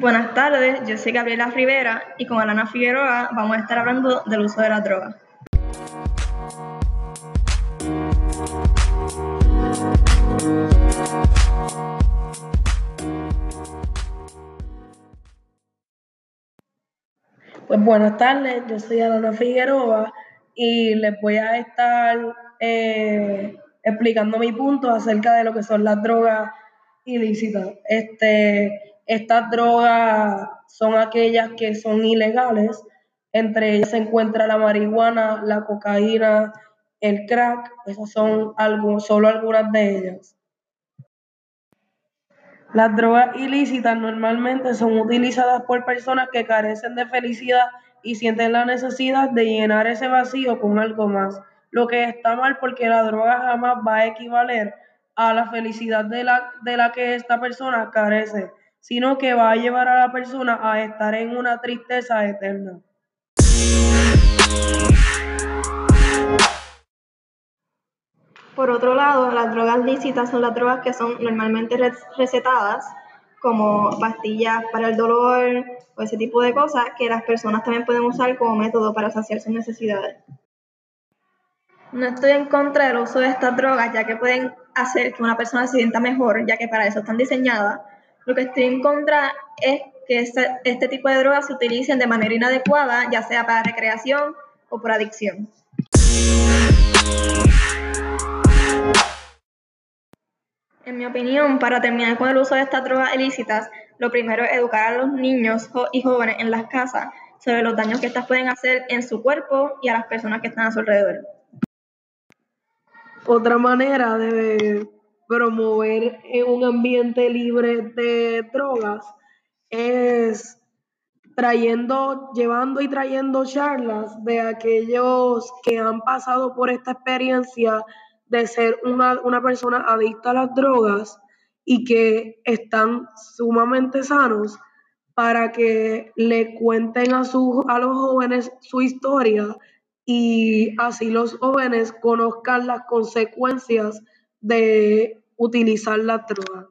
Buenas tardes, yo soy Gabriela Rivera y con Alana Figueroa vamos a estar hablando del uso de la droga. Pues buenas tardes, yo soy Alana Figueroa y les voy a estar eh, explicando mi punto acerca de lo que son las drogas ilícitas. Este, estas drogas son aquellas que son ilegales, entre ellas se encuentra la marihuana, la cocaína, el crack, esas son algo, solo algunas de ellas. Las drogas ilícitas normalmente son utilizadas por personas que carecen de felicidad y sienten la necesidad de llenar ese vacío con algo más, lo que está mal porque la droga jamás va a equivaler a la felicidad de la, de la que esta persona carece, sino que va a llevar a la persona a estar en una tristeza eterna. Por otro lado, las drogas lícitas son las drogas que son normalmente recetadas, como pastillas para el dolor o ese tipo de cosas, que las personas también pueden usar como método para saciar sus necesidades. No estoy en contra del uso de estas drogas, ya que pueden hacer que una persona se sienta mejor, ya que para eso están diseñadas. Lo que estoy en contra es que este, este tipo de drogas se utilicen de manera inadecuada, ya sea para recreación o por adicción. En mi opinión, para terminar con el uso de estas drogas ilícitas, lo primero es educar a los niños y jóvenes en las casas sobre los daños que estas pueden hacer en su cuerpo y a las personas que están a su alrededor. Otra manera de promover un ambiente libre de drogas es trayendo, llevando y trayendo charlas de aquellos que han pasado por esta experiencia de ser una, una persona adicta a las drogas y que están sumamente sanos para que le cuenten a, su, a los jóvenes su historia y así los jóvenes conozcan las consecuencias de utilizar la droga.